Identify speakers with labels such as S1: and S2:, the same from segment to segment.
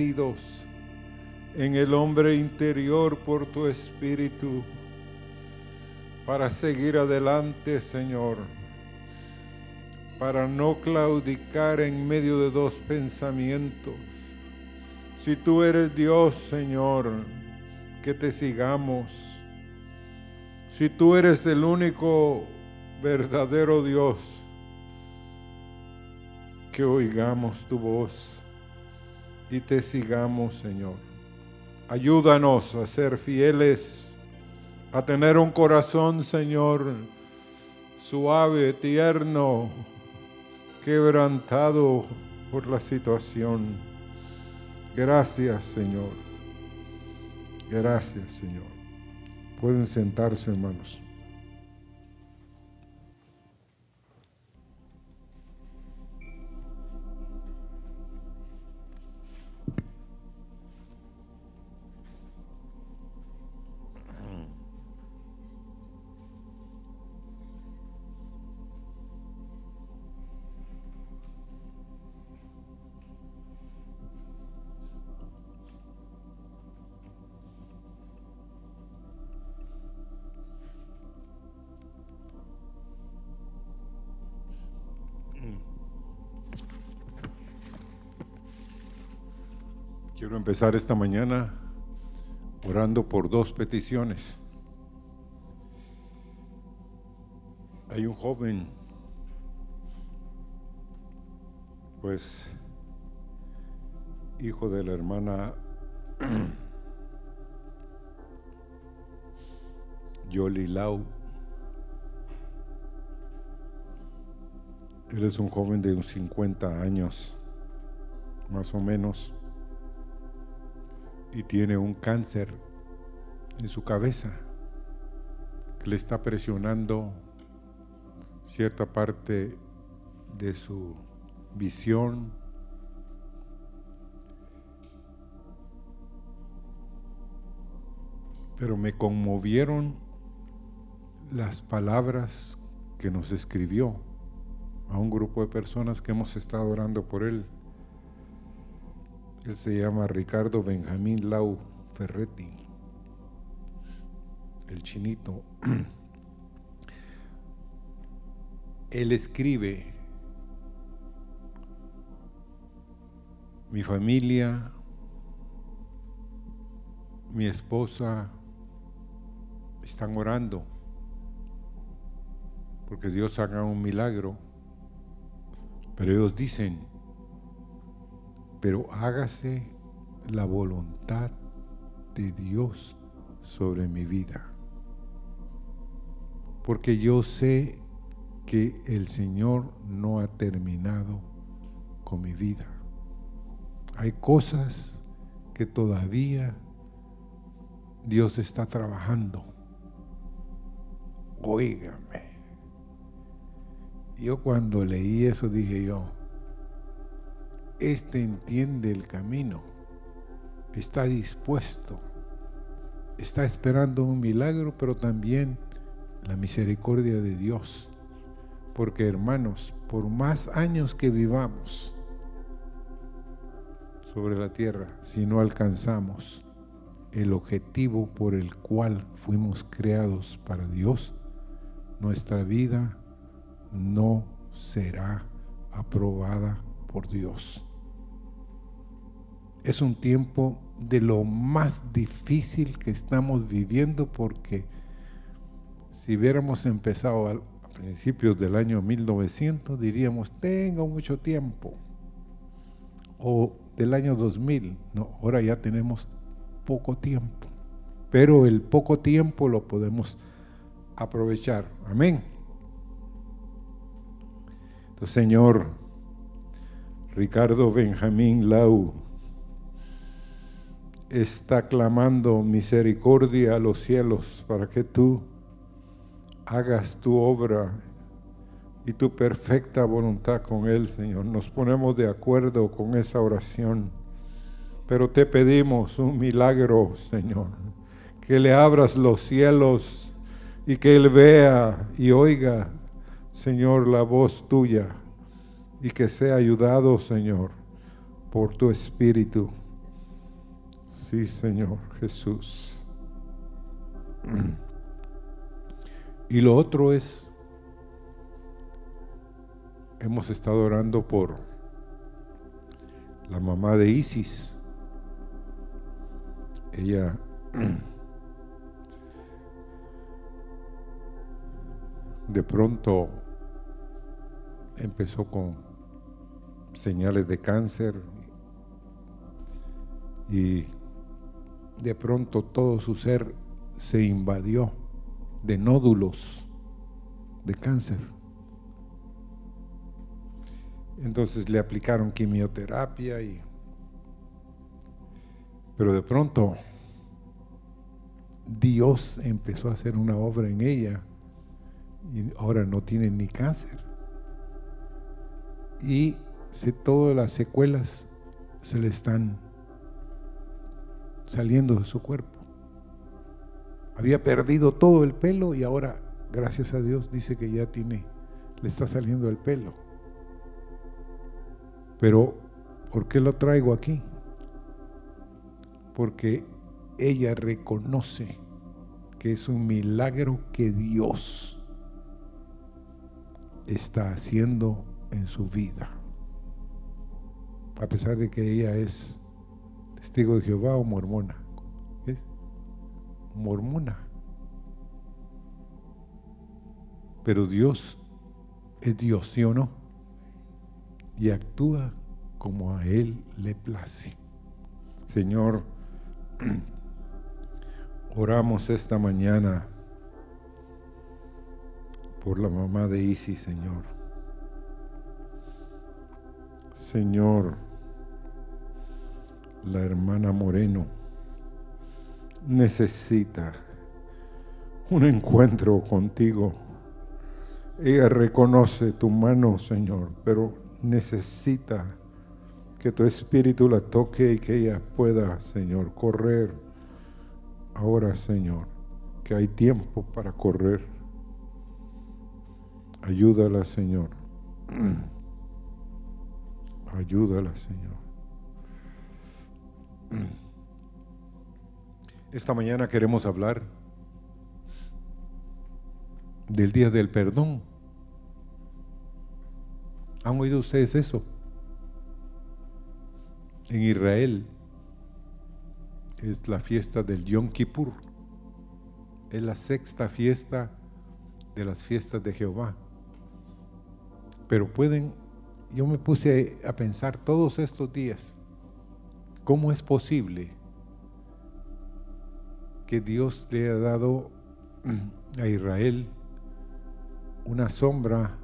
S1: en el hombre interior por tu espíritu para seguir adelante, Señor, para no claudicar en medio de dos pensamientos. Si tú eres Dios, Señor, que te sigamos. Si tú eres el único verdadero Dios, que oigamos tu voz y te sigamos, Señor. Ayúdanos a ser fieles, a tener un corazón, Señor, suave, tierno, quebrantado por la situación. Gracias, Señor. Gracias, Señor. Pueden sentarse, hermanos. Empezar esta mañana orando por dos peticiones. Hay un joven, pues, hijo de la hermana Yoli Lau. Él es un joven de unos 50 años, más o menos y tiene un cáncer en su cabeza que le está presionando cierta parte de su visión. Pero me conmovieron las palabras que nos escribió a un grupo de personas que hemos estado orando por él. Él se llama Ricardo Benjamín Lau Ferretti, el chinito. Él escribe, mi familia, mi esposa están orando porque Dios haga un milagro, pero ellos dicen, pero hágase la voluntad de Dios sobre mi vida. Porque yo sé que el Señor no ha terminado con mi vida. Hay cosas que todavía Dios está trabajando. Óigame. Yo cuando leí eso dije yo, este entiende el camino, está dispuesto, está esperando un milagro, pero también la misericordia de Dios. Porque hermanos, por más años que vivamos sobre la tierra, si no alcanzamos el objetivo por el cual fuimos creados para Dios, nuestra vida no será aprobada por Dios es un tiempo de lo más difícil que estamos viviendo porque si hubiéramos empezado a principios del año 1900 diríamos, tengo mucho tiempo. O del año 2000, no, ahora ya tenemos poco tiempo. Pero el poco tiempo lo podemos aprovechar. Amén. Entonces, Señor, Ricardo Benjamín Lau, está clamando misericordia a los cielos para que tú hagas tu obra y tu perfecta voluntad con Él, Señor. Nos ponemos de acuerdo con esa oración, pero te pedimos un milagro, Señor, que le abras los cielos y que Él vea y oiga, Señor, la voz tuya y que sea ayudado, Señor, por tu Espíritu Sí, Señor Jesús. Y lo otro es, hemos estado orando por la mamá de Isis. Ella de pronto empezó con señales de cáncer y de pronto todo su ser se invadió de nódulos de cáncer. Entonces le aplicaron quimioterapia y pero de pronto Dios empezó a hacer una obra en ella y ahora no tiene ni cáncer. Y se, todas las secuelas se le están saliendo de su cuerpo. Había perdido todo el pelo y ahora, gracias a Dios, dice que ya tiene, le está saliendo el pelo. Pero, ¿por qué lo traigo aquí? Porque ella reconoce que es un milagro que Dios está haciendo en su vida. A pesar de que ella es testigo de Jehová o mormona. ¿Es? Mormona. Pero Dios es Dios, ¿sí o no? Y actúa como a Él le place. Señor, oramos esta mañana por la mamá de Isis, Señor. Señor, la hermana Moreno necesita un encuentro contigo. Ella reconoce tu mano, Señor, pero necesita que tu espíritu la toque y que ella pueda, Señor, correr. Ahora, Señor, que hay tiempo para correr. Ayúdala, Señor. Ayúdala, Señor. Esta mañana queremos hablar del día del perdón. ¿Han oído ustedes eso? En Israel es la fiesta del Yom Kippur. Es la sexta fiesta de las fiestas de Jehová. Pero pueden, yo me puse a pensar todos estos días, ¿cómo es posible que Dios le haya dado a Israel una sombra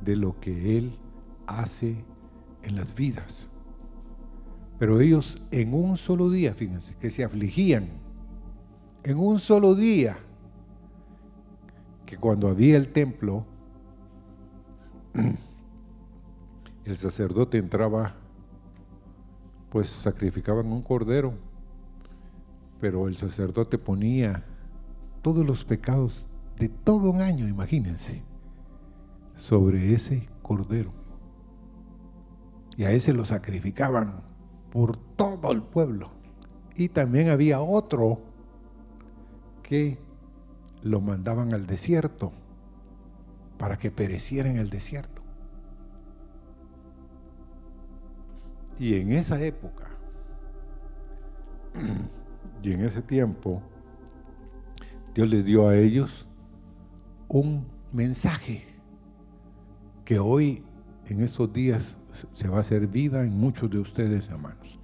S1: de lo que Él hace en las vidas? Pero ellos en un solo día, fíjense, que se afligían, en un solo día, que cuando había el templo, el sacerdote entraba, pues sacrificaban un cordero, pero el sacerdote ponía todos los pecados de todo un año, imagínense, sobre ese cordero. Y a ese lo sacrificaban por todo el pueblo. Y también había otro que lo mandaban al desierto para que pereciera en el desierto. Y en esa época, y en ese tiempo, Dios les dio a ellos un mensaje que hoy, en estos días, se va a hacer vida en muchos de ustedes, hermanos.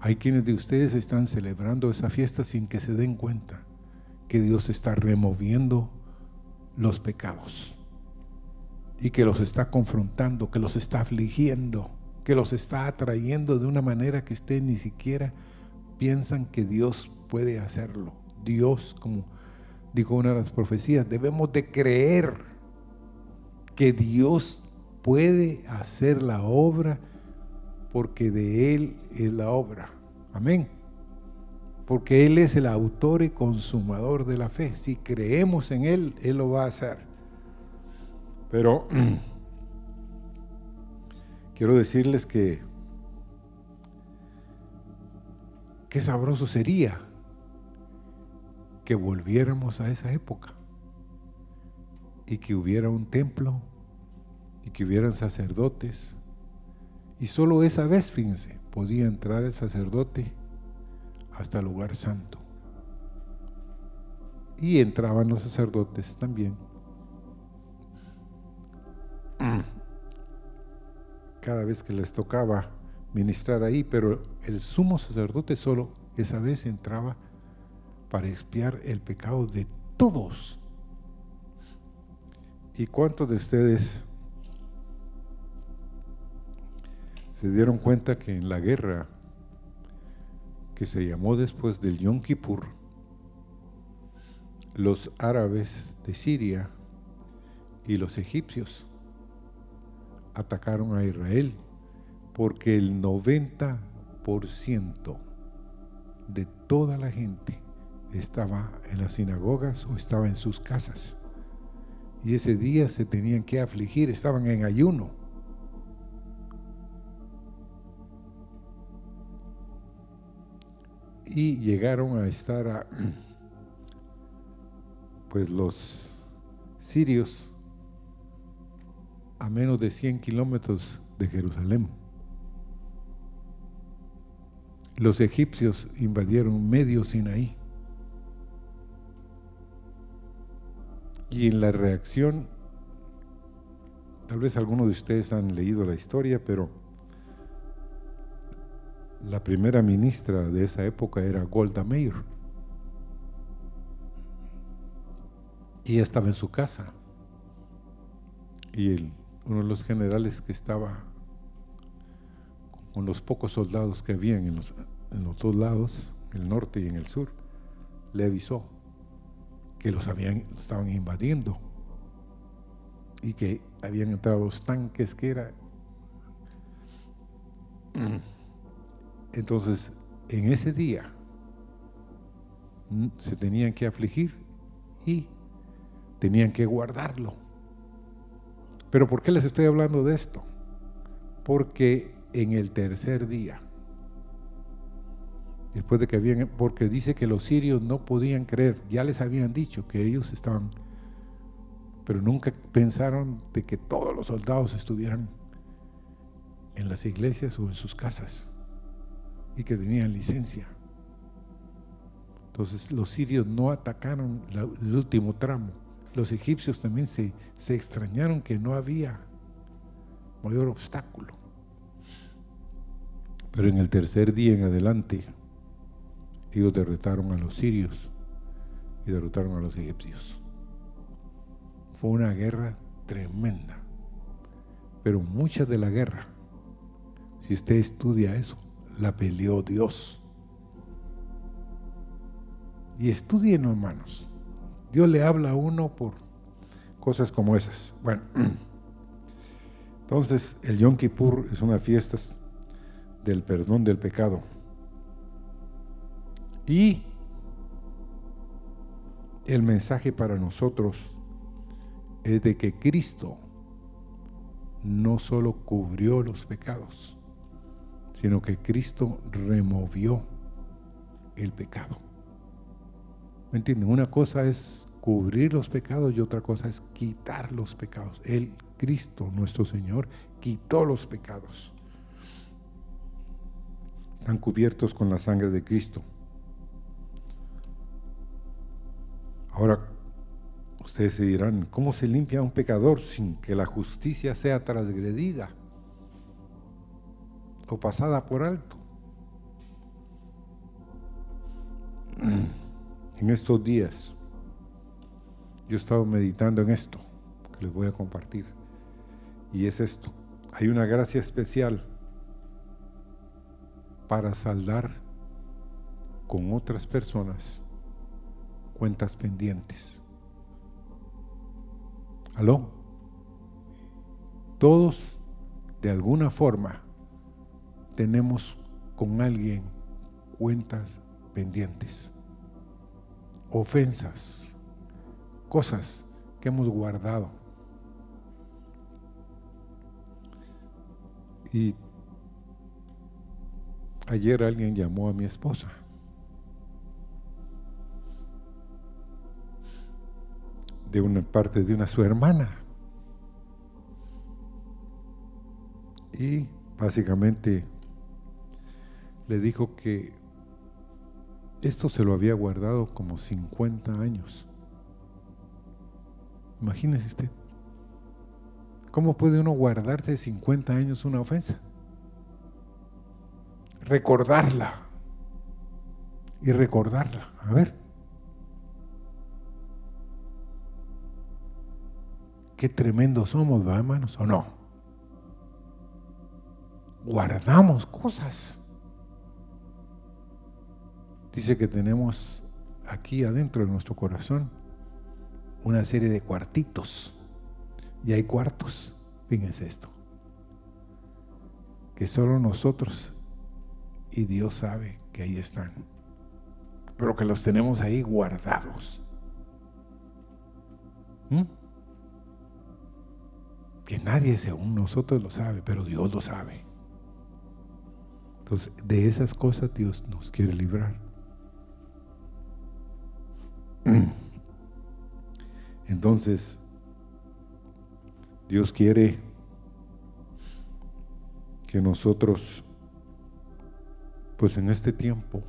S1: Hay quienes de ustedes están celebrando esa fiesta sin que se den cuenta que Dios está removiendo los pecados y que los está confrontando, que los está afligiendo, que los está atrayendo de una manera que ustedes ni siquiera piensan que Dios puede hacerlo. Dios, como dijo una de las profecías, debemos de creer que Dios puede hacer la obra porque de Él es la obra. Amén. Porque Él es el autor y consumador de la fe. Si creemos en Él, Él lo va a hacer. Pero quiero decirles que qué sabroso sería que volviéramos a esa época y que hubiera un templo y que hubieran sacerdotes. Y solo esa vez, fíjense, podía entrar el sacerdote hasta el lugar santo. Y entraban los sacerdotes también. Cada vez que les tocaba ministrar ahí, pero el sumo sacerdote solo esa vez entraba para expiar el pecado de todos. ¿Y cuántos de ustedes se dieron cuenta que en la guerra que se llamó después del Yom Kippur, los árabes de Siria y los egipcios atacaron a Israel porque el 90% de toda la gente estaba en las sinagogas o estaba en sus casas. Y ese día se tenían que afligir, estaban en ayuno. Y llegaron a estar pues los sirios a menos de 100 kilómetros de Jerusalén. Los egipcios invadieron medio Sinaí. Y en la reacción, tal vez algunos de ustedes han leído la historia, pero la primera ministra de esa época era Golda Meir. Y estaba en su casa. Y uno de los generales que estaba con los pocos soldados que habían en los, en los dos lados, el norte y en el sur, le avisó que los habían, estaban invadiendo y que habían entrado los tanques que era. Entonces, en ese día se tenían que afligir y tenían que guardarlo. Pero ¿por qué les estoy hablando de esto? Porque en el tercer día, después de que habían, porque dice que los sirios no podían creer, ya les habían dicho que ellos estaban, pero nunca pensaron de que todos los soldados estuvieran en las iglesias o en sus casas y que tenían licencia. Entonces los sirios no atacaron el último tramo. Los egipcios también se, se extrañaron que no había mayor obstáculo. Pero en el tercer día en adelante, ellos derrotaron a los sirios y derrotaron a los egipcios. Fue una guerra tremenda. Pero mucha de la guerra, si usted estudia eso, la peleó Dios. Y estudien, hermanos. Dios le habla a uno por cosas como esas. Bueno, entonces el Yom Kippur es una fiesta del perdón del pecado. Y el mensaje para nosotros es de que Cristo no solo cubrió los pecados, sino que Cristo removió el pecado. ¿Me entienden? Una cosa es cubrir los pecados y otra cosa es quitar los pecados. Él, Cristo, nuestro Señor, quitó los pecados. Están cubiertos con la sangre de Cristo. Ahora, ustedes se dirán, ¿cómo se limpia un pecador sin que la justicia sea transgredida o pasada por alto? En estos días, yo he estado meditando en esto que les voy a compartir. Y es esto. Hay una gracia especial para saldar con otras personas cuentas pendientes. ¿Aló? Todos, de alguna forma, tenemos con alguien cuentas pendientes, ofensas, cosas que hemos guardado. Y Ayer alguien llamó a mi esposa. De una parte de una su hermana. Y básicamente le dijo que esto se lo había guardado como 50 años. Imagínese usted. ¿Cómo puede uno guardarse 50 años una ofensa? Recordarla. Y recordarla. A ver. Qué tremendos somos, ¿va, hermanos? ¿O no? Guardamos cosas. Dice que tenemos aquí adentro de nuestro corazón una serie de cuartitos. Y hay cuartos, fíjense esto, que solo nosotros y Dios sabe que ahí están, pero que los tenemos ahí guardados. ¿Mm? Que nadie según nosotros lo sabe, pero Dios lo sabe. Entonces, de esas cosas Dios nos quiere librar. Entonces, Dios quiere que nosotros, pues en este tiempo,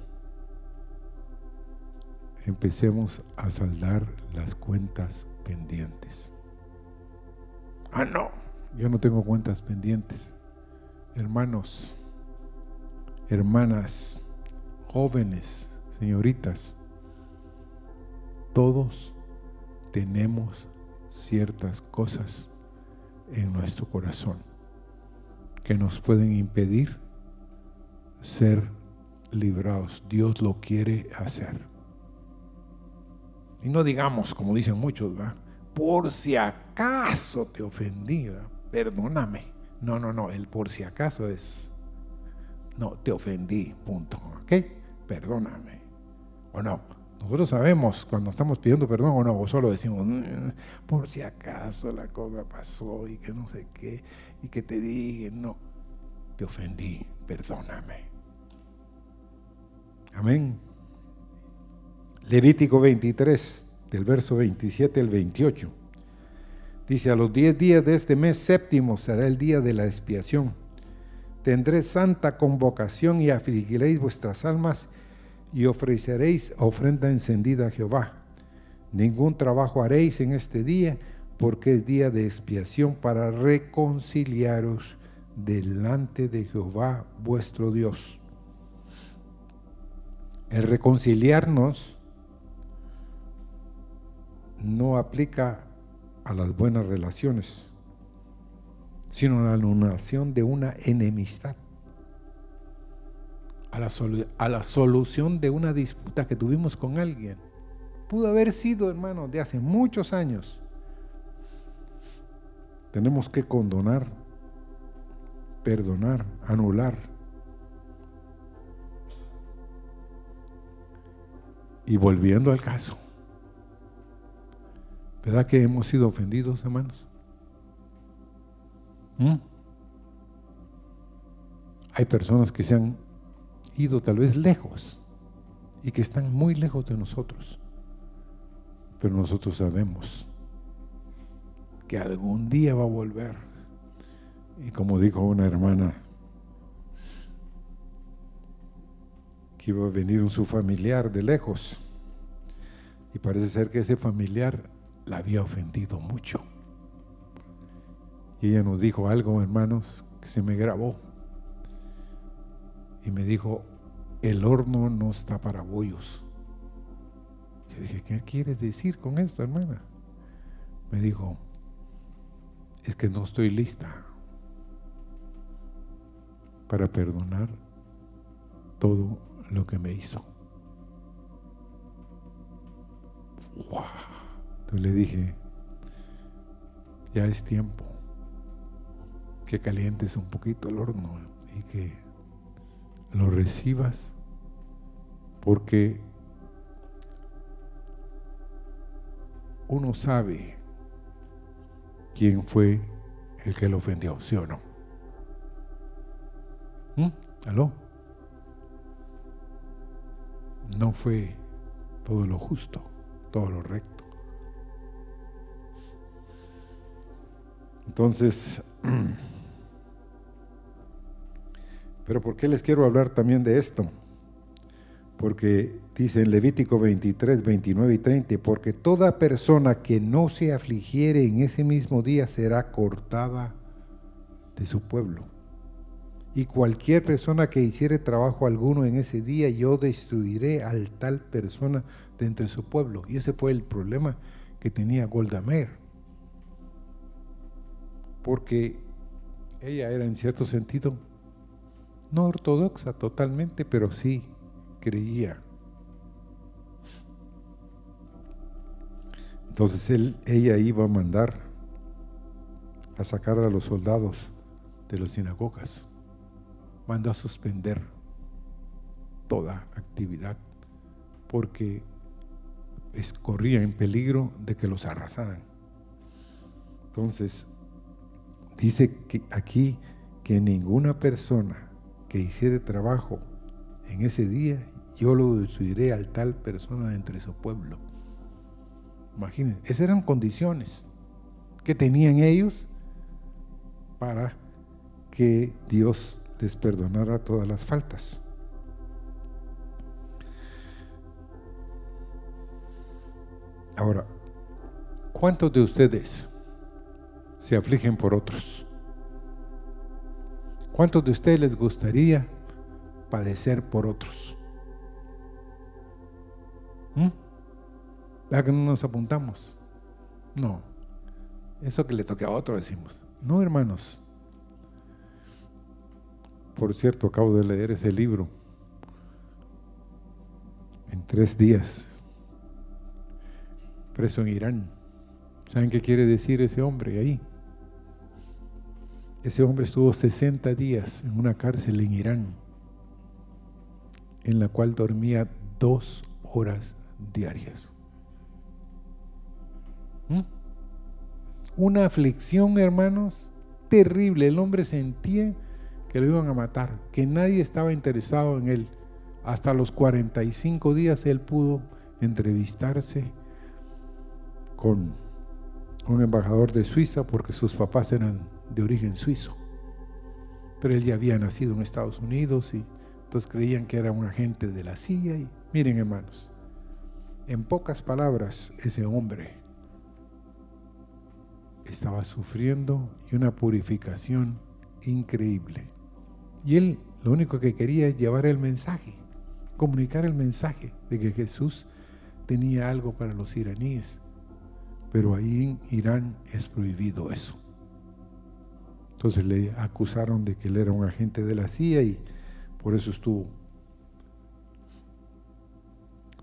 S1: empecemos a saldar las cuentas pendientes. Ah, no, yo no tengo cuentas pendientes. Hermanos, hermanas, jóvenes, señoritas, todos tenemos ciertas cosas en nuestro corazón que nos pueden impedir ser librados. Dios lo quiere hacer. Y no digamos, como dicen muchos, ¿va? por si acaso te ofendí, perdóname. No, no, no, el por si acaso es, no, te ofendí, punto, ¿ok? Perdóname. O no, nosotros sabemos cuando estamos pidiendo perdón o no, o solo decimos, mm, por si acaso la cosa pasó y que no sé qué, y que te dije, no, te ofendí, perdóname. Amén. Levítico 23, del verso 27 al 28. Dice, a los diez días de este mes séptimo será el día de la expiación. Tendré santa convocación y afligiréis vuestras almas y ofreceréis ofrenda encendida a Jehová. Ningún trabajo haréis en este día, porque es día de expiación para reconciliaros delante de Jehová vuestro Dios. El reconciliarnos no aplica a las buenas relaciones, sino a la anulación de una enemistad a la, a la solución de una disputa que tuvimos con alguien. Pudo haber sido, hermano, de hace muchos años. Tenemos que condonar, perdonar, anular. Y volviendo al caso, ¿verdad que hemos sido ofendidos, hermanos? ¿Mm? Hay personas que se han ido tal vez lejos y que están muy lejos de nosotros. Pero nosotros sabemos que algún día va a volver. Y como dijo una hermana, que iba a venir un su familiar de lejos. Y parece ser que ese familiar la había ofendido mucho. Y ella nos dijo algo, hermanos, que se me grabó y me dijo, el horno no está para bollos. Yo dije, ¿qué quieres decir con esto, hermana? Me dijo, es que no estoy lista para perdonar todo lo que me hizo. Entonces le dije, ya es tiempo que calientes un poquito el horno y que lo recibas porque uno sabe quién fue el que lo ofendió, ¿sí o no? ¿Mm? ¿Aló? no fue todo lo justo, todo lo recto. Entonces, pero ¿por qué les quiero hablar también de esto? Porque dice en Levítico 23, 29 y 30, porque toda persona que no se afligiere en ese mismo día será cortada de su pueblo. Y cualquier persona que hiciere trabajo alguno en ese día, yo destruiré al tal persona de entre su pueblo. Y ese fue el problema que tenía Golda Meir. Porque ella era en cierto sentido no ortodoxa totalmente, pero sí creía. Entonces él, ella iba a mandar a sacar a los soldados de las sinagogas. Mandó a suspender toda actividad porque corría en peligro de que los arrasaran. Entonces, dice aquí que ninguna persona que hiciere trabajo en ese día, yo lo destruiré al tal persona entre su pueblo. Imagínense, esas eran condiciones que tenían ellos para que Dios les perdonara todas las faltas. Ahora, ¿cuántos de ustedes se afligen por otros? ¿Cuántos de ustedes les gustaría padecer por otros? ¿Mm? ¿Verdad que no nos apuntamos? No. Eso que le toque a otro decimos. No, hermanos. Por cierto, acabo de leer ese libro en tres días, preso en Irán. ¿Saben qué quiere decir ese hombre ahí? Ese hombre estuvo 60 días en una cárcel en Irán, en la cual dormía dos horas diarias. ¿Mm? Una aflicción, hermanos, terrible. El hombre sentía que lo iban a matar, que nadie estaba interesado en él. Hasta los 45 días él pudo entrevistarse con un embajador de Suiza porque sus papás eran de origen suizo. Pero él ya había nacido en Estados Unidos y entonces creían que era un agente de la CIA. Y miren hermanos, en pocas palabras, ese hombre estaba sufriendo y una purificación increíble. Y él lo único que quería es llevar el mensaje, comunicar el mensaje de que Jesús tenía algo para los iraníes. Pero ahí en Irán es prohibido eso. Entonces le acusaron de que él era un agente de la CIA y por eso estuvo.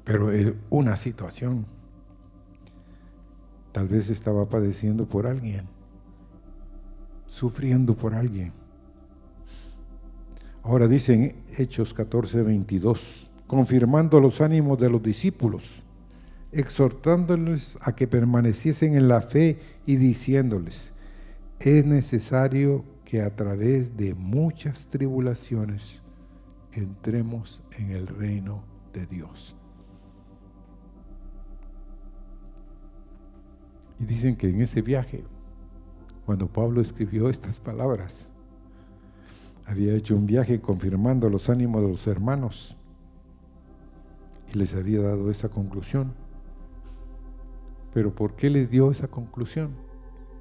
S1: Pero es una situación. Tal vez estaba padeciendo por alguien, sufriendo por alguien. Ahora dicen Hechos 14, 22, confirmando los ánimos de los discípulos, exhortándoles a que permaneciesen en la fe y diciéndoles, es necesario que a través de muchas tribulaciones entremos en el reino de Dios. Y dicen que en ese viaje, cuando Pablo escribió estas palabras, había hecho un viaje confirmando los ánimos de los hermanos y les había dado esa conclusión. Pero ¿por qué les dio esa conclusión?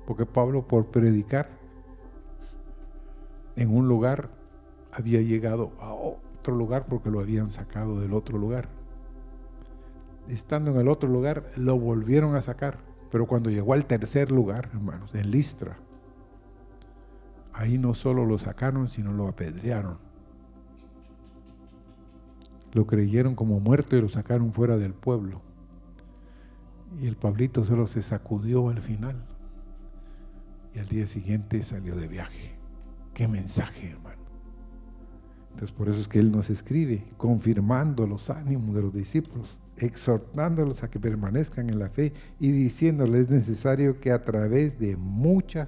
S1: Porque Pablo por predicar en un lugar había llegado a otro lugar porque lo habían sacado del otro lugar. Estando en el otro lugar, lo volvieron a sacar. Pero cuando llegó al tercer lugar, hermanos, en Listra, ahí no solo lo sacaron, sino lo apedrearon. Lo creyeron como muerto y lo sacaron fuera del pueblo. Y el Pablito solo se sacudió al final. Y al día siguiente salió de viaje. Qué mensaje, hermano. Entonces por eso es que Él nos escribe, confirmando los ánimos de los discípulos, exhortándolos a que permanezcan en la fe y diciéndoles es necesario que a través de muchas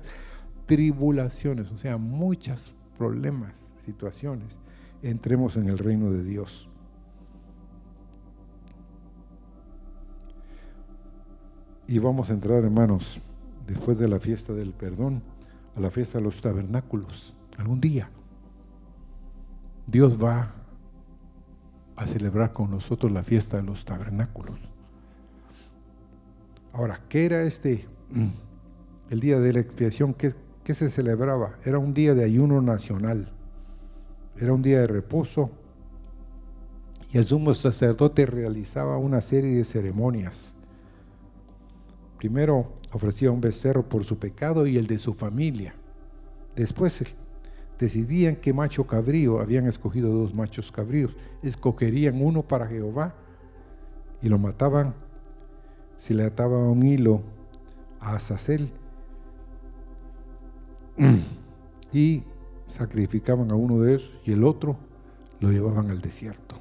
S1: tribulaciones, o sea, muchos problemas, situaciones, entremos en el reino de Dios. Y vamos a entrar, hermanos, después de la fiesta del perdón, a la fiesta de los tabernáculos. Algún día Dios va a celebrar con nosotros la fiesta de los tabernáculos. Ahora, ¿qué era este, el día de la expiación? ¿Qué, ¿Qué se celebraba? Era un día de ayuno nacional, era un día de reposo y el sumo sacerdote realizaba una serie de ceremonias. Primero ofrecía un becerro por su pecado y el de su familia. Después decidían qué macho cabrío, habían escogido dos machos cabríos, escogerían uno para Jehová y lo mataban si le ataban un hilo a Azazel y sacrificaban a uno de ellos y el otro lo llevaban al desierto.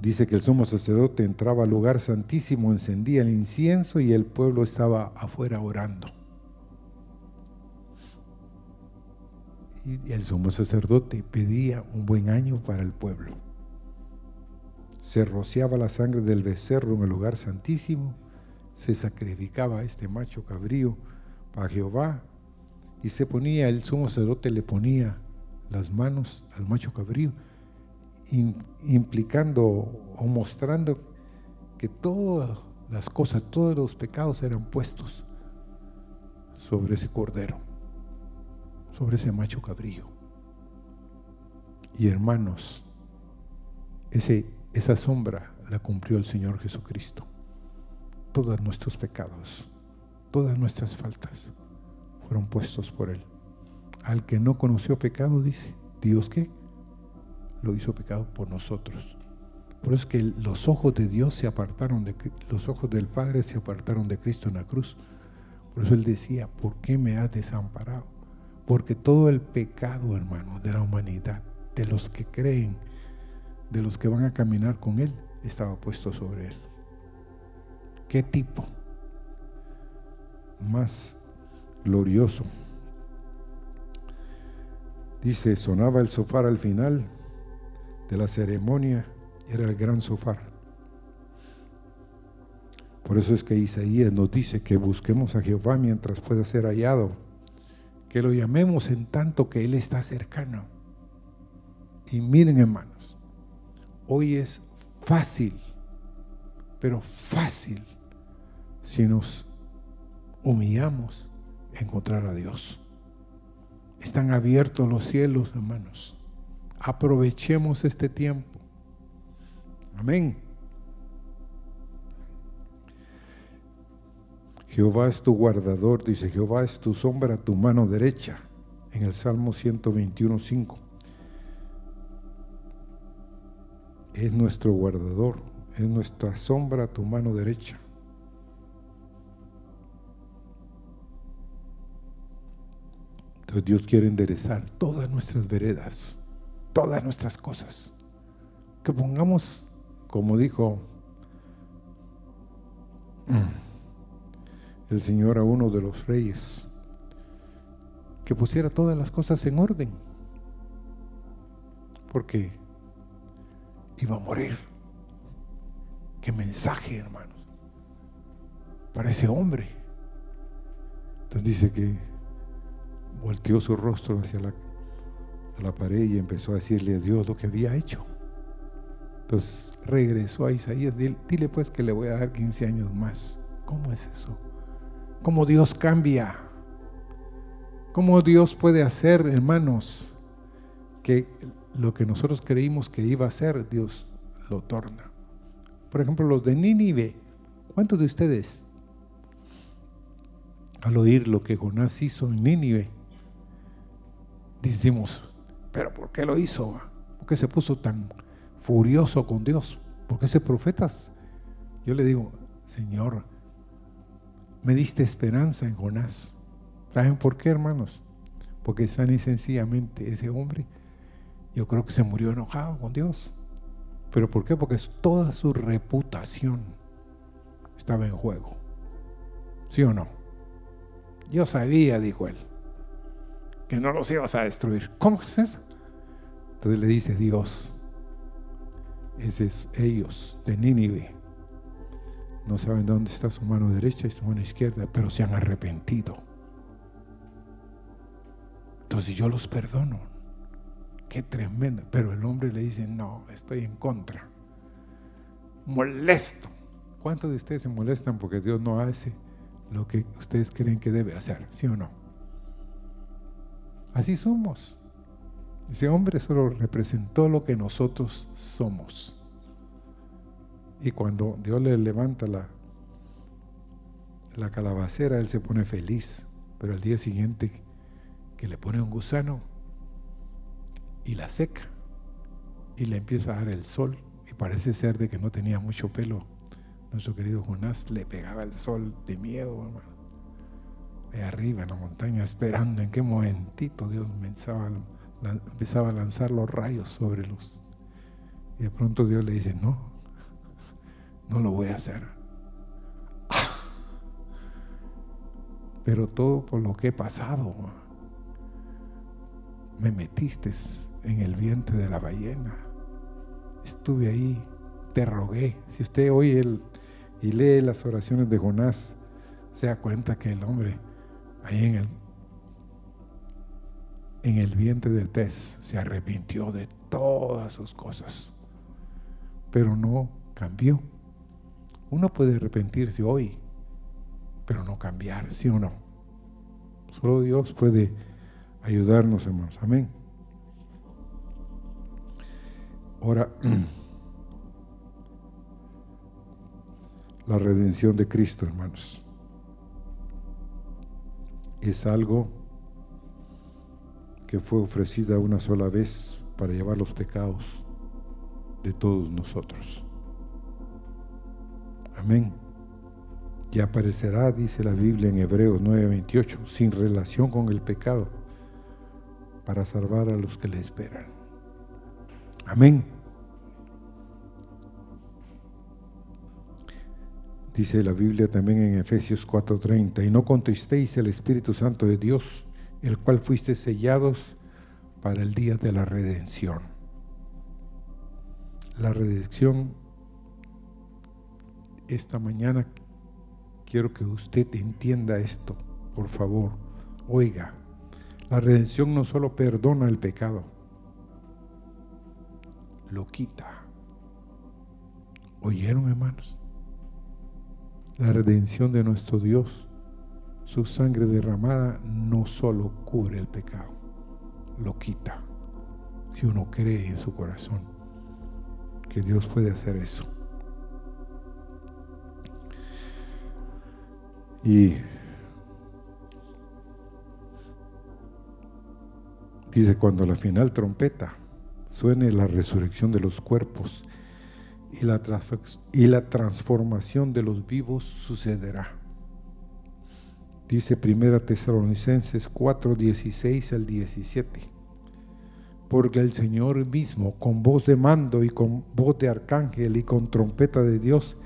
S1: Dice que el sumo sacerdote entraba al lugar santísimo, encendía el incienso y el pueblo estaba afuera orando. Y el sumo sacerdote pedía un buen año para el pueblo. Se rociaba la sangre del becerro en el lugar santísimo, se sacrificaba este macho cabrío para Jehová y se ponía, el sumo sacerdote le ponía las manos al macho cabrío implicando o mostrando que todas las cosas, todos los pecados eran puestos sobre ese cordero, sobre ese macho cabrillo. Y hermanos, ese, esa sombra la cumplió el Señor Jesucristo. Todos nuestros pecados, todas nuestras faltas fueron puestos por Él. Al que no conoció pecado, dice, Dios que lo hizo pecado por nosotros. Por eso es que los ojos de Dios se apartaron de los ojos del Padre se apartaron de Cristo en la cruz. Por eso él decía, ¿por qué me has desamparado? Porque todo el pecado, hermano, de la humanidad, de los que creen, de los que van a caminar con él, estaba puesto sobre él. ¿Qué tipo? Más glorioso. Dice, sonaba el sofá al final de la ceremonia era el gran sofá. Por eso es que Isaías nos dice que busquemos a Jehová mientras pueda ser hallado, que lo llamemos en tanto que Él está cercano. Y miren hermanos, hoy es fácil, pero fácil, si nos humillamos, encontrar a Dios. Están abiertos los cielos, hermanos. Aprovechemos este tiempo. Amén. Jehová es tu guardador, dice Jehová es tu sombra, tu mano derecha, en el Salmo 121.5. Es nuestro guardador, es nuestra sombra, tu mano derecha. Entonces Dios quiere enderezar todas nuestras veredas todas nuestras cosas. Que pongamos, como dijo mm, el Señor a uno de los reyes, que pusiera todas las cosas en orden, porque iba a morir. Qué mensaje, hermanos, para ese hombre. Entonces dice que volteó su rostro hacia la la pared y empezó a decirle a Dios lo que había hecho. Entonces regresó a Isaías, dile, dile pues que le voy a dar 15 años más. ¿Cómo es eso? ¿Cómo Dios cambia? ¿Cómo Dios puede hacer, hermanos, que lo que nosotros creímos que iba a hacer, Dios lo torna? Por ejemplo, los de Nínive. ¿Cuántos de ustedes, al oír lo que Jonás hizo en Nínive, decimos, pero ¿por qué lo hizo? ¿Por qué se puso tan furioso con Dios? Porque ese profetas, yo le digo, Señor, me diste esperanza en Jonás. ¿Saben por qué, hermanos? Porque tan y sencillamente ese hombre, yo creo que se murió enojado con Dios. ¿Pero por qué? Porque toda su reputación estaba en juego. ¿Sí o no? Yo sabía, dijo él que no los ibas a destruir. ¿Cómo es eso? Entonces le dice Dios, ese es ellos de Nínive, no saben dónde está su mano derecha y su mano izquierda, pero se han arrepentido. Entonces yo los perdono. Qué tremendo. Pero el hombre le dice, no, estoy en contra. Molesto. ¿Cuántos de ustedes se molestan porque Dios no hace lo que ustedes creen que debe hacer? ¿Sí o no? Así somos. Ese hombre solo representó lo que nosotros somos. Y cuando Dios le levanta la, la calabacera, él se pone feliz. Pero al día siguiente que le pone un gusano y la seca y le empieza a dar el sol y parece ser de que no tenía mucho pelo. Nuestro querido Jonás le pegaba el sol de miedo, hermano. Arriba en la montaña, esperando en qué momentito Dios empezaba, empezaba a lanzar los rayos sobre los. Y de pronto Dios le dice, no, no lo voy a hacer. Pero todo por lo que he pasado, me metiste en el vientre de la ballena. Estuve ahí, te rogué. Si usted oye el, y lee las oraciones de Jonás, se da cuenta que el hombre ahí en el, en el vientre del pez se arrepintió de todas sus cosas, pero no cambió. Uno puede arrepentirse hoy, pero no cambiar, ¿sí o no? Solo Dios puede ayudarnos, hermanos. Amén. Ahora, la redención de Cristo, hermanos, es algo que fue ofrecida una sola vez para llevar los pecados de todos nosotros. Amén. Y aparecerá, dice la Biblia en Hebreos 9:28, sin relación con el pecado, para salvar a los que le esperan. Amén. Dice la Biblia también en Efesios 4:30, y no contestéis el Espíritu Santo de Dios, el cual fuiste sellados para el día de la redención. La redención, esta mañana quiero que usted entienda esto, por favor, oiga, la redención no solo perdona el pecado, lo quita. ¿Oyeron, hermanos? La redención de nuestro Dios, su sangre derramada, no solo cubre el pecado, lo quita. Si uno cree en su corazón que Dios puede hacer eso. Y Dice, cuando la final trompeta suene la resurrección de los cuerpos y la, y la transformación de los vivos sucederá. Dice Primera Tesalonicenses 4, 16 al 17. Porque el Señor mismo, con voz de mando y con voz de arcángel y con trompeta de Dios,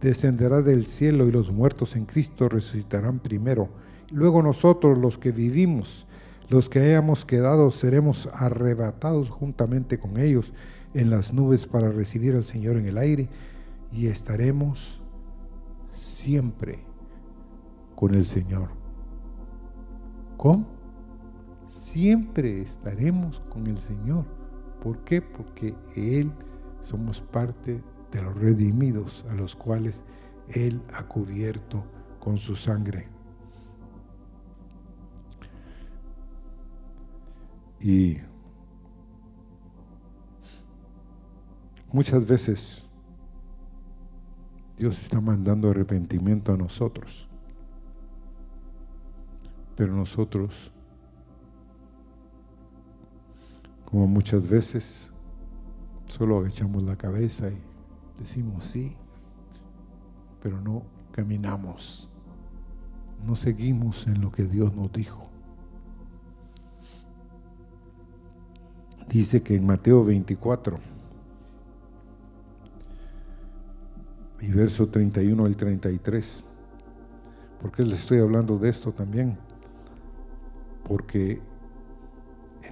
S1: descenderá del cielo y los muertos en Cristo resucitarán primero. Luego nosotros los que vivimos, los que hayamos quedado seremos arrebatados juntamente con ellos en las nubes para recibir al Señor en el aire y estaremos siempre con el Señor. ¿Cómo? Siempre estaremos con el Señor. ¿Por qué? Porque Él somos parte de los redimidos a los cuales Él ha cubierto con su sangre. Y muchas veces Dios está mandando arrepentimiento a nosotros, pero nosotros, como muchas veces, solo agachamos la cabeza y decimos sí, pero no caminamos, no seguimos en lo que Dios nos dijo. Dice que en Mateo 24, y verso 31 al 33, ¿por qué les estoy hablando de esto también? Porque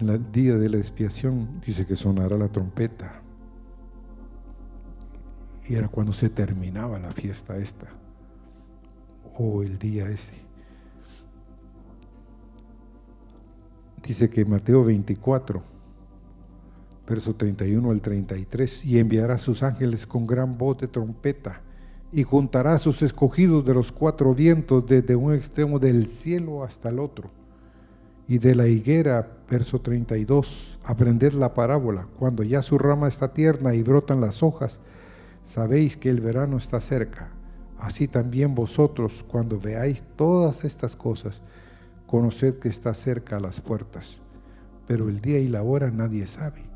S1: en el día de la expiación dice que sonará la trompeta. Y era cuando se terminaba la fiesta esta. o el día ese. Dice que Mateo 24, verso 31 al 33, y enviará sus ángeles con gran voz de trompeta, y juntará sus escogidos de los cuatro vientos desde un extremo del cielo hasta el otro. Y de la higuera, verso 32, aprended la parábola, cuando ya su rama está tierna y brotan las hojas, sabéis que el verano está cerca. Así también vosotros, cuando veáis todas estas cosas, conoced que está cerca a las puertas. Pero el día y la hora nadie sabe,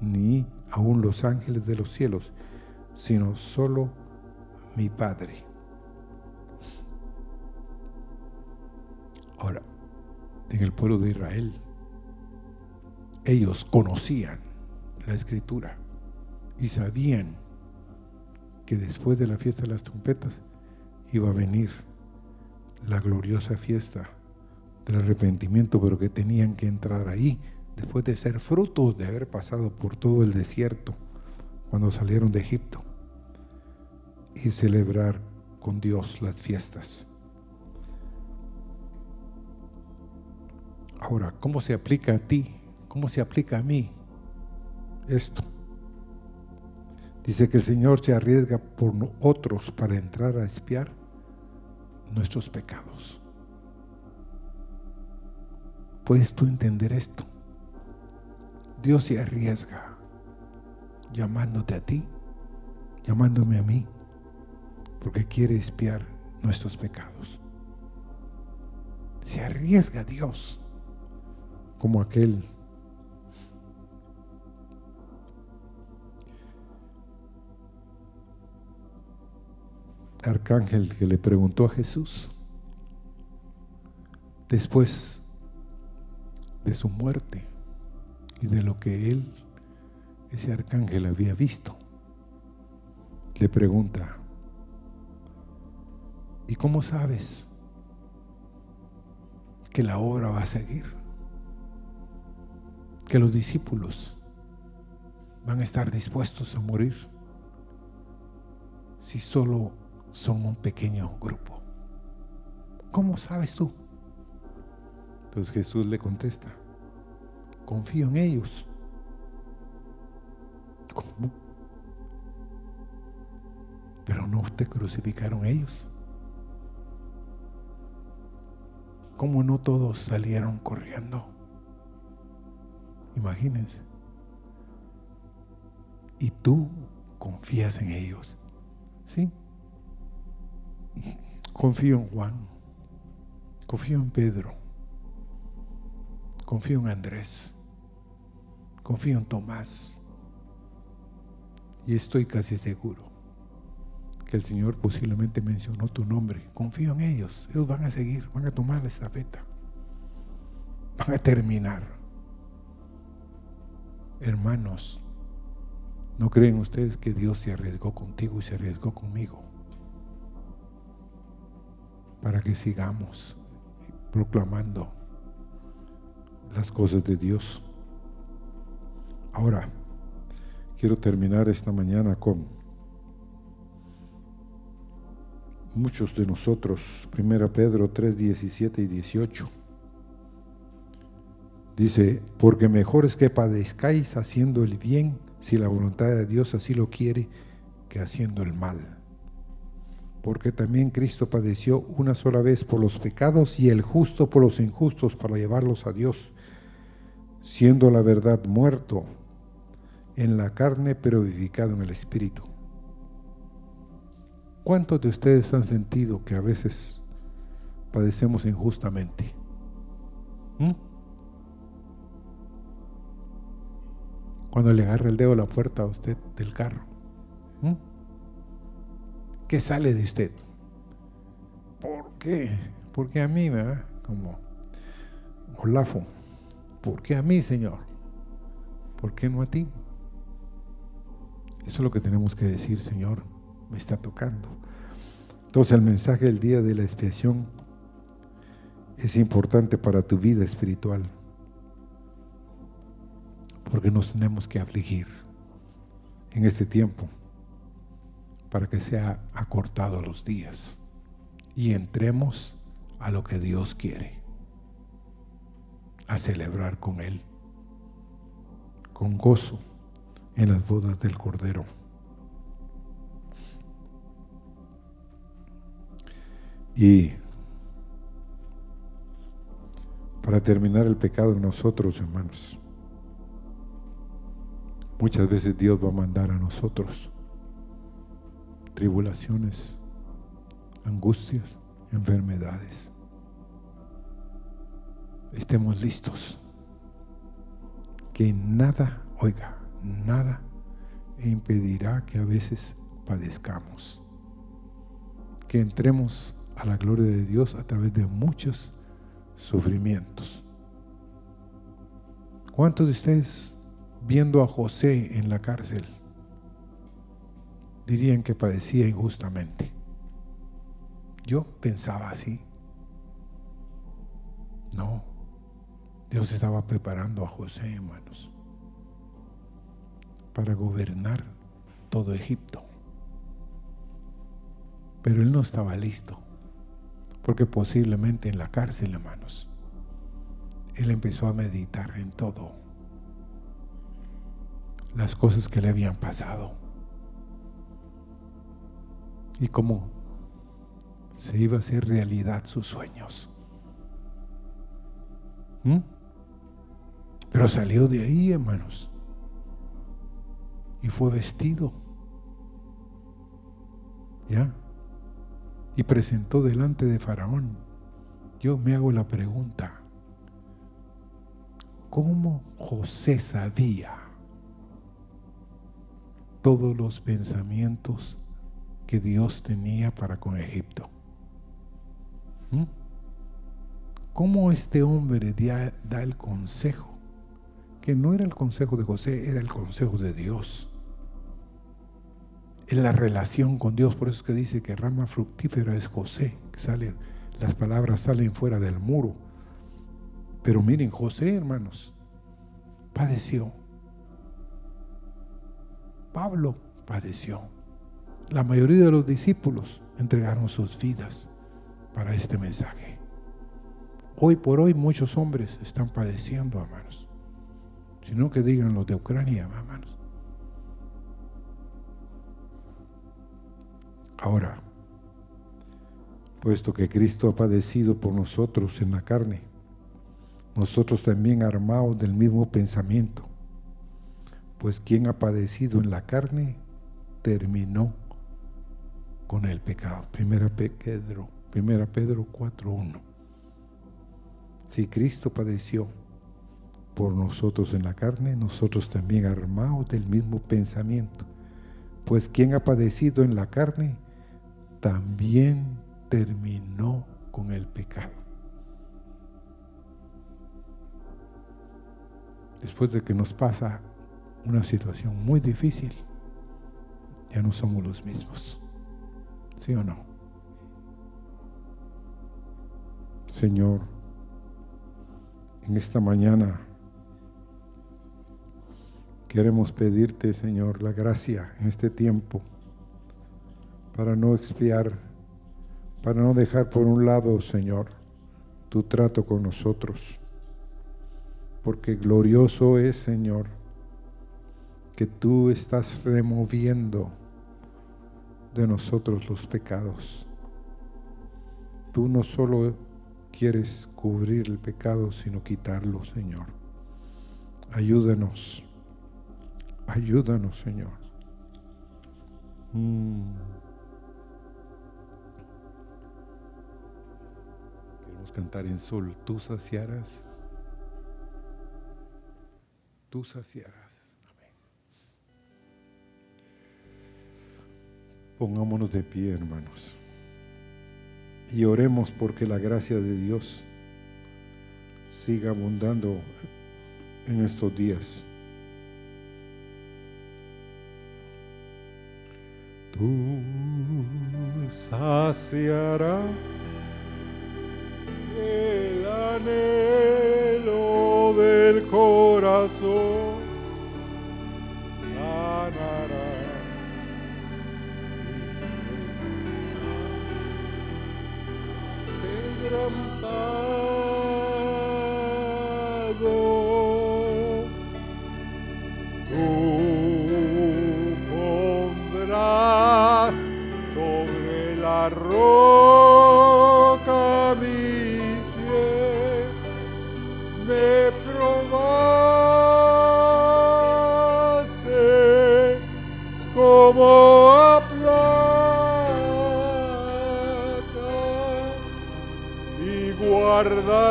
S1: ni aun los ángeles de los cielos, sino solo mi Padre. Ahora, en el pueblo de Israel, ellos conocían la escritura y sabían que después de la fiesta de las trompetas iba a venir la gloriosa fiesta del arrepentimiento, pero que tenían que entrar ahí después de ser frutos de haber pasado por todo el desierto cuando salieron de Egipto y celebrar con Dios las fiestas. Ahora, ¿cómo se aplica a ti? ¿Cómo se aplica a mí esto? Dice que el Señor se arriesga por otros para entrar a espiar nuestros pecados. ¿Puedes tú entender esto? Dios se arriesga llamándote a ti, llamándome a mí, porque quiere espiar nuestros pecados. Se arriesga Dios como aquel arcángel que le preguntó a Jesús después de su muerte y de lo que él, ese arcángel, había visto. Le pregunta, ¿y cómo sabes que la obra va a seguir? Que los discípulos van a estar dispuestos a morir si solo son un pequeño grupo. ¿Cómo sabes tú? Entonces Jesús le contesta, confío en ellos. ¿Cómo? Pero no te crucificaron ellos. ¿Cómo no todos salieron corriendo? Imagínense. Y tú confías en ellos. ¿Sí? Confío en Juan, confío en Pedro, confío en Andrés, confío en Tomás y estoy casi seguro que el Señor posiblemente mencionó tu nombre. Confío en ellos, ellos van a seguir, van a tomar la estafeta, van a terminar. Hermanos, ¿no creen ustedes que Dios se arriesgó contigo y se arriesgó conmigo? para que sigamos proclamando las cosas de Dios. Ahora, quiero terminar esta mañana con muchos de nosotros, 1 Pedro 3, 17 y 18. Dice, porque mejor es que padezcáis haciendo el bien, si la voluntad de Dios así lo quiere, que haciendo el mal porque también Cristo padeció una sola vez por los pecados y el justo por los injustos para llevarlos a Dios, siendo la verdad muerto en la carne pero vivificado en el Espíritu. ¿Cuántos de ustedes han sentido que a veces padecemos injustamente? ¿Mm? Cuando le agarra el dedo a la puerta a usted del carro. ¿Mm? ¿Qué sale de usted? ¿Por qué? Porque a mí, ¿verdad? Como Olafo. ¿Por qué a mí, Señor? ¿Por qué no a ti? Eso es lo que tenemos que decir, Señor, me está tocando. Entonces el mensaje del día de la expiación es importante para tu vida espiritual, porque nos tenemos que afligir en este tiempo para que sea acortado los días. y entremos a lo que Dios quiere, a celebrar con Él, con gozo en las bodas del Cordero. Y para terminar el pecado en nosotros, hermanos, muchas veces Dios va a mandar a nosotros tribulaciones, angustias, enfermedades. Estemos listos. Que nada, oiga, nada impedirá que a veces padezcamos. Que entremos a la gloria de Dios a través de muchos sufrimientos. ¿Cuántos de ustedes viendo a José en la cárcel dirían que padecía injustamente? Yo pensaba así. No, Dios estaba preparando a José, hermanos, para gobernar todo Egipto. Pero él no estaba listo, porque posiblemente en la cárcel, hermanos, él empezó a meditar en todo, las cosas que le habían pasado. Y como se iba a hacer realidad sus sueños. ¿Mm? Pero salió de ahí, hermanos, y fue vestido. ¿Ya? Y presentó delante de Faraón. Yo me hago la pregunta, ¿cómo José sabía todos los pensamientos que Dios tenía para con Egipto? ¿Mm? ¿Cómo este hombre da el consejo? Que no era el consejo de José, era el consejo de Dios. En la relación con Dios, por eso es que dice que rama fructífera es José, que sale, las palabras salen fuera del muro. Pero miren, José, hermanos, padeció. Pablo padeció. La mayoría de los discípulos entregaron sus vidas para este mensaje. Hoy por hoy muchos hombres están padeciendo, hermanos. Sino que digan los de Ucrania, hermanos. Ahora, puesto que Cristo ha padecido por nosotros en la carne, nosotros también armados del mismo pensamiento, pues quien ha padecido en la carne terminó con el pecado. Primera Pedro Primera Pedro 4.1. Si Cristo padeció por nosotros en la carne, nosotros también armados del mismo pensamiento. Pues quien ha padecido en la carne, también terminó con el pecado. Después de que nos pasa una situación muy difícil, ya no somos los mismos. ¿Sí o no? Señor, en esta mañana queremos pedirte, Señor, la gracia en este tiempo para no expiar, para no dejar por un lado, Señor, tu trato con nosotros. Porque glorioso es, Señor, que tú estás removiendo de nosotros los pecados. Tú no solo quieres cubrir el pecado, sino quitarlo, Señor. Ayúdanos. Ayúdanos, Señor. Mm. Cantar en sol. Tú saciarás. Tú saciarás. Amén. Pongámonos de pie, hermanos y oremos porque la gracia de Dios siga abundando en estos días. Tú saciarás el anhelo del corazón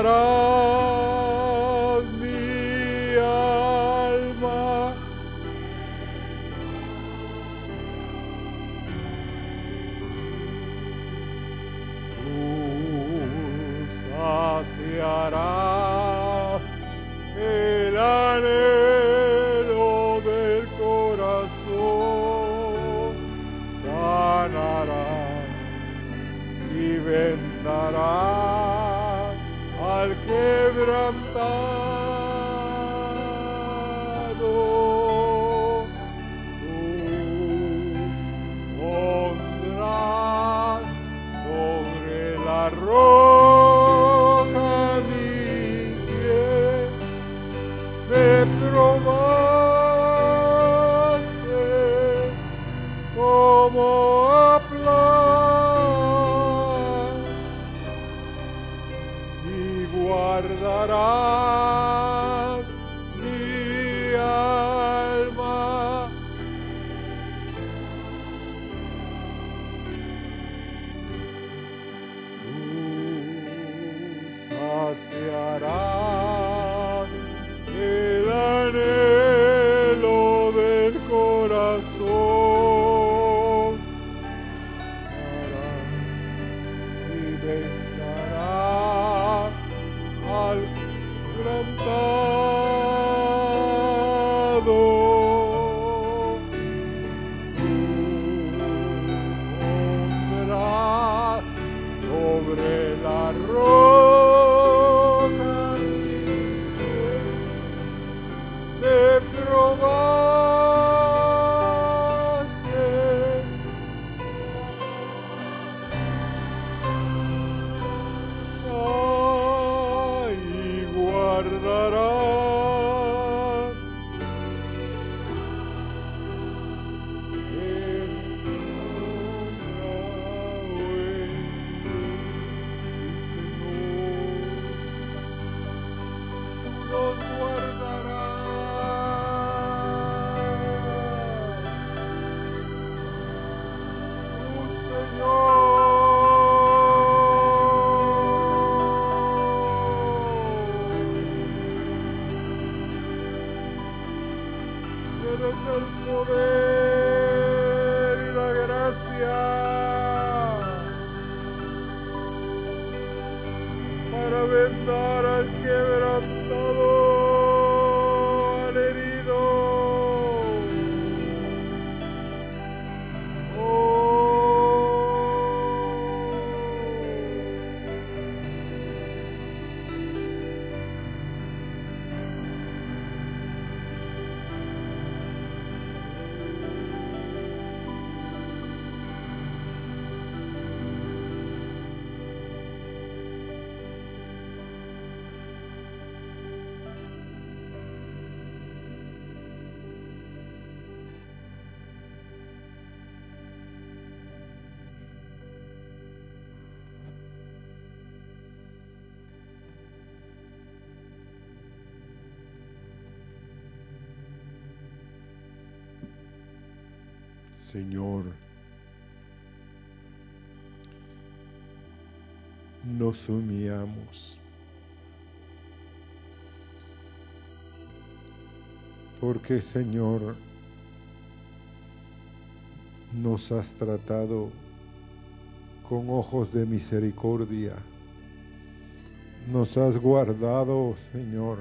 S1: Tarará! Señor, nos humillamos. Porque Señor, nos has tratado con ojos de misericordia. Nos has guardado, Señor,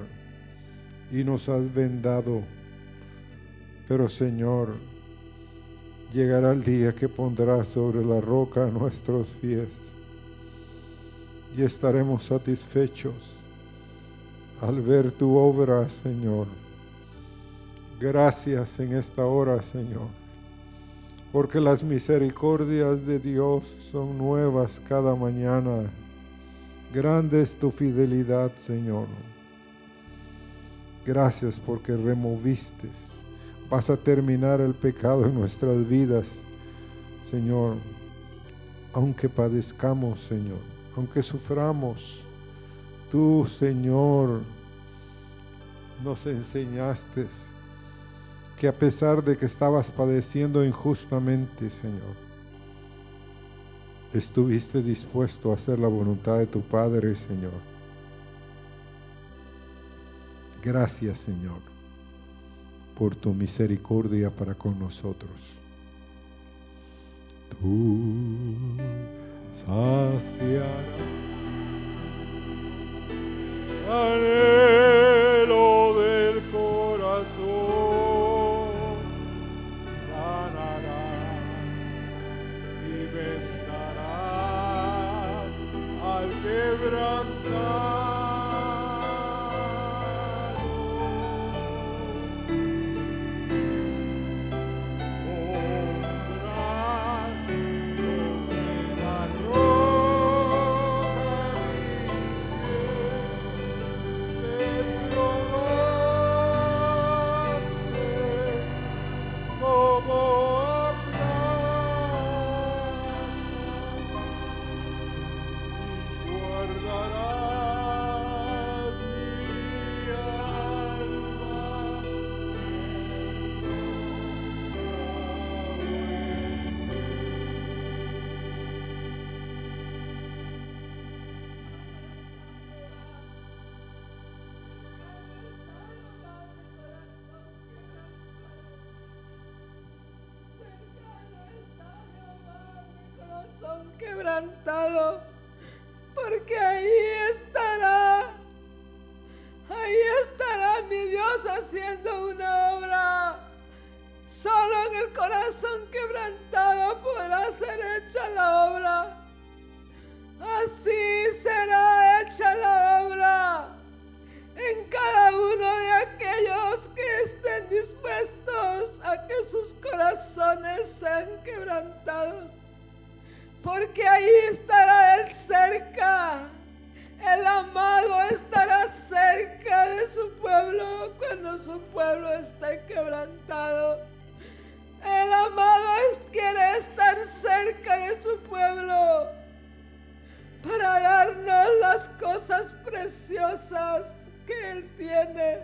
S1: y nos has vendado. Pero Señor, llegará el día que pondrás sobre la roca nuestros pies y estaremos satisfechos al ver tu obra, Señor. Gracias en esta hora, Señor, porque las misericordias de Dios son nuevas cada mañana Grande es tu fidelidad, Señor. Gracias porque removiste. Vas a terminar el pecado en nuestras vidas, Señor. Aunque padezcamos, Señor. Aunque suframos. Tú, Señor, nos enseñaste que a pesar de que estabas padeciendo injustamente, Señor, estuviste dispuesto a hacer la voluntad de tu Padre, Señor. Gracias, Señor, por tu misericordia para con nosotros. Tú saciarás
S2: porque ahí estará, ahí estará mi Dios haciendo una obra. Solo en el corazón quebrantado podrá ser hecha la obra. Así será hecha la obra en cada uno de aquellos que estén dispuestos a que sus corazones sean quebrantados porque ahí pueblo esté quebrantado. El amado quiere estar cerca de su pueblo para darnos las cosas preciosas que Él tiene.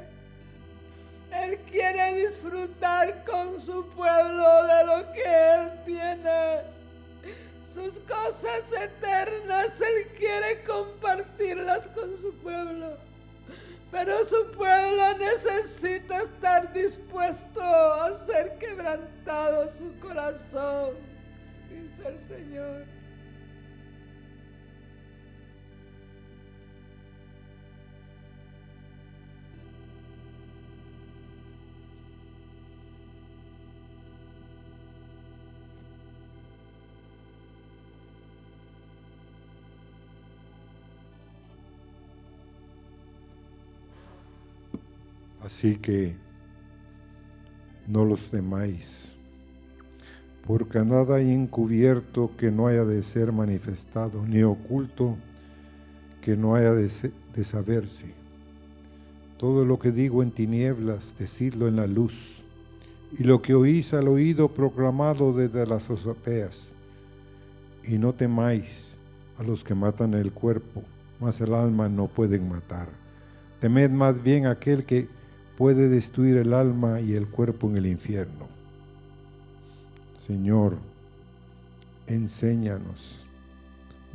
S2: Él quiere disfrutar con su pueblo de lo que Él tiene sus cosas eternas, Él quiere compartirlas con su pueblo. Pero su pueblo necesita estar dispuesto a ser quebrantado su corazón, dice el Señor.
S1: Así que no los temáis, porque nada hay encubierto que no haya de ser manifestado, ni oculto que no haya de, saberse. Todo lo que digo en tinieblas, decidlo en la luz, y lo que oís al oído proclamado desde las azoteas. Y no temáis a los que matan el cuerpo, mas el alma no pueden matar. Temed más bien aquel que puede destruir el alma y el cuerpo en el infierno. Señor, enséñanos,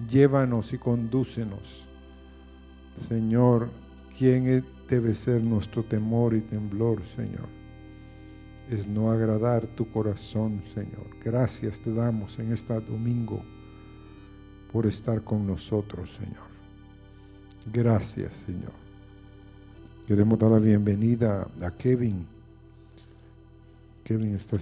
S1: llévanos y condúcenos. Señor, ¿quién debe ser nuestro temor y temblor, Señor? Es no agradar tu corazón, Señor. Gracias te damos en este domingo por estar con nosotros, Señor. Gracias, Señor. Queremos dar la bienvenida a Kevin. Kevin está